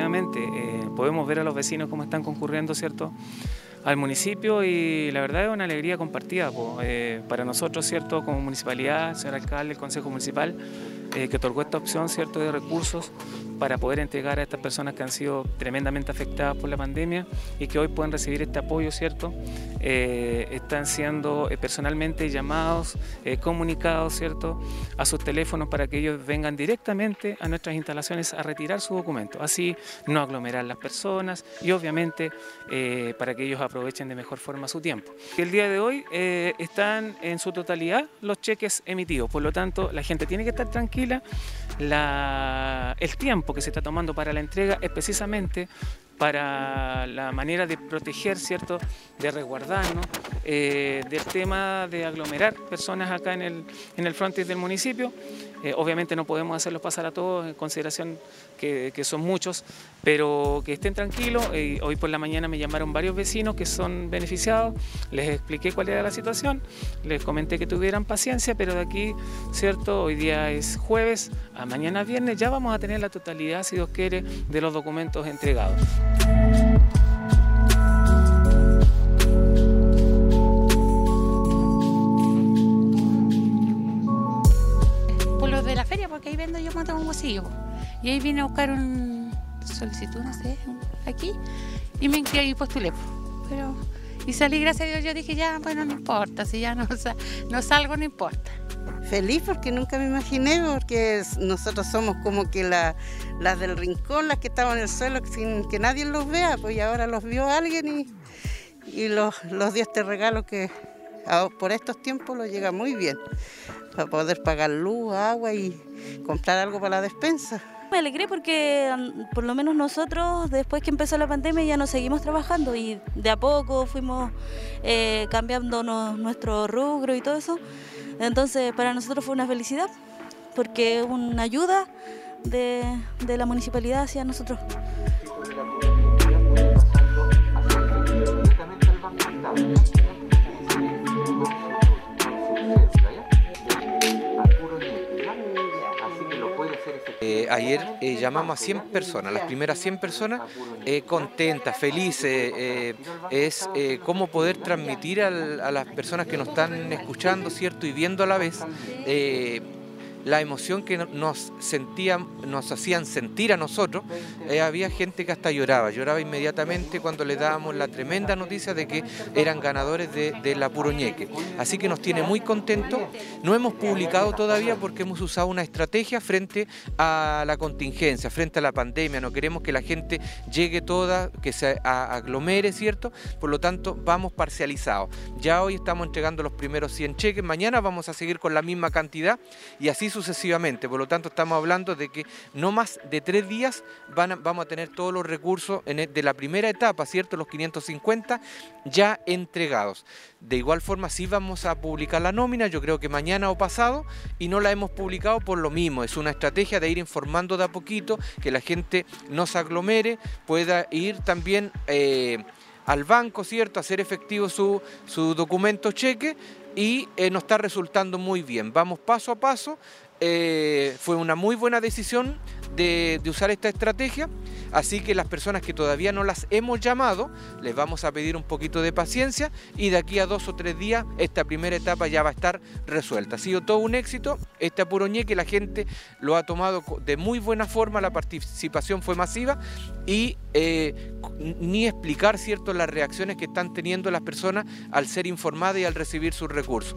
eh, podemos ver a los vecinos cómo están concurriendo, ¿cierto? al municipio y la verdad es una alegría compartida eh, para nosotros, ¿cierto? Como municipalidad, señor alcalde, el Consejo Municipal, eh, que otorgó esta opción, ¿cierto?, de recursos para poder entregar a estas personas que han sido tremendamente afectadas por la pandemia y que hoy pueden recibir este apoyo, ¿cierto? Eh, están siendo personalmente llamados, comunicados, ¿cierto?, a sus teléfonos para que ellos vengan directamente a nuestras instalaciones a retirar su documento, así no aglomerar las personas y obviamente para que ellos aprovechen de mejor forma su tiempo. El día de hoy eh, están en su totalidad los cheques emitidos, por lo tanto la gente tiene que estar tranquila. El tiempo que se está tomando para la entrega es precisamente para la manera de proteger, ¿cierto?, de resguardarnos, eh, del tema de aglomerar personas acá en el, en el frontis del municipio. Eh, obviamente no podemos hacerlos pasar a todos en consideración que, son muchos, pero que estén tranquilos. Eh, hoy por la mañana me llamaron varios vecinos que son beneficiados, les expliqué cuál era la situación, les comenté que tuvieran paciencia, pero de aquí, ¿cierto? Hoy día es jueves, a mañana viernes ya vamos a tener la totalidad, si Dios quiere, de los documentos entregados. Porque ahí vendo yo un bolsillo. Y ahí vine a buscar un solicitud, no sé, aquí, y me inscribí y postulé. Pero, y salí, gracias a Dios, yo dije, ya, bueno, no importa, si ya no salgo, no importa. Feliz porque nunca me imaginé, porque nosotros somos como que la, las del rincón, las que estaban en el suelo sin que nadie los vea, pues y ahora los vio alguien y, y los, los dio este regalo que por estos tiempos lo llega muy bien, para poder pagar luz, agua y comprar algo para la despensa. Me alegré porque mm, por lo menos nosotros después que empezó la pandemia ya nos seguimos trabajando y de a poco fuimos eh, cambiando nuestro rubro y todo eso. Entonces para nosotros fue una felicidad porque es una ayuda de, de la municipalidad hacia nosotros. Ayer eh, llamamos a 100 personas, las primeras 100 personas eh, contentas, felices, es cómo poder transmitir a las personas que nos están escuchando, ¿cierto? Y viendo a la vez la emoción que nos sentían, nos hacían sentir a nosotros, eh, había gente que hasta lloraba, lloraba inmediatamente cuando le dábamos la tremenda noticia de que eran ganadores de, de la Puroñeque. Así que nos tiene muy contentos. No hemos publicado todavía porque hemos usado una estrategia frente a la contingencia, frente a la pandemia. No queremos que la gente llegue toda, que se aglomere, ¿cierto? Por lo tanto, vamos parcializados. Ya hoy estamos entregando los primeros 100 cheques, mañana vamos a seguir con la misma cantidad y así sucesivamente. Por lo tanto, estamos hablando de que no más de tres días van vamos a tener todos los recursos e, de la primera etapa, ¿cierto? Los 550 ya entregados. De igual forma, sí vamos a publicar la nómina, yo creo que mañana o pasado, y no la hemos publicado por lo mismo. Es una estrategia de ir informando de a poquito, que la gente no se aglomere, pueda ir también... Eh, al banco, ¿cierto? Hacer efectivo su, su documento cheque y eh, nos está resultando muy bien. Vamos paso a paso. Eh, fue una muy buena decisión de, usar esta estrategia, así que las personas que todavía no las hemos llamado, les vamos a pedir un poquito de paciencia y de aquí a dos o tres días esta primera etapa ya va a estar resuelta. Ha sido todo un éxito, este apuroñé que la gente lo ha tomado de muy buena forma, la participación fue masiva y eh, ni explicar cierto las reacciones que están teniendo las personas al ser informadas y al recibir sus recursos.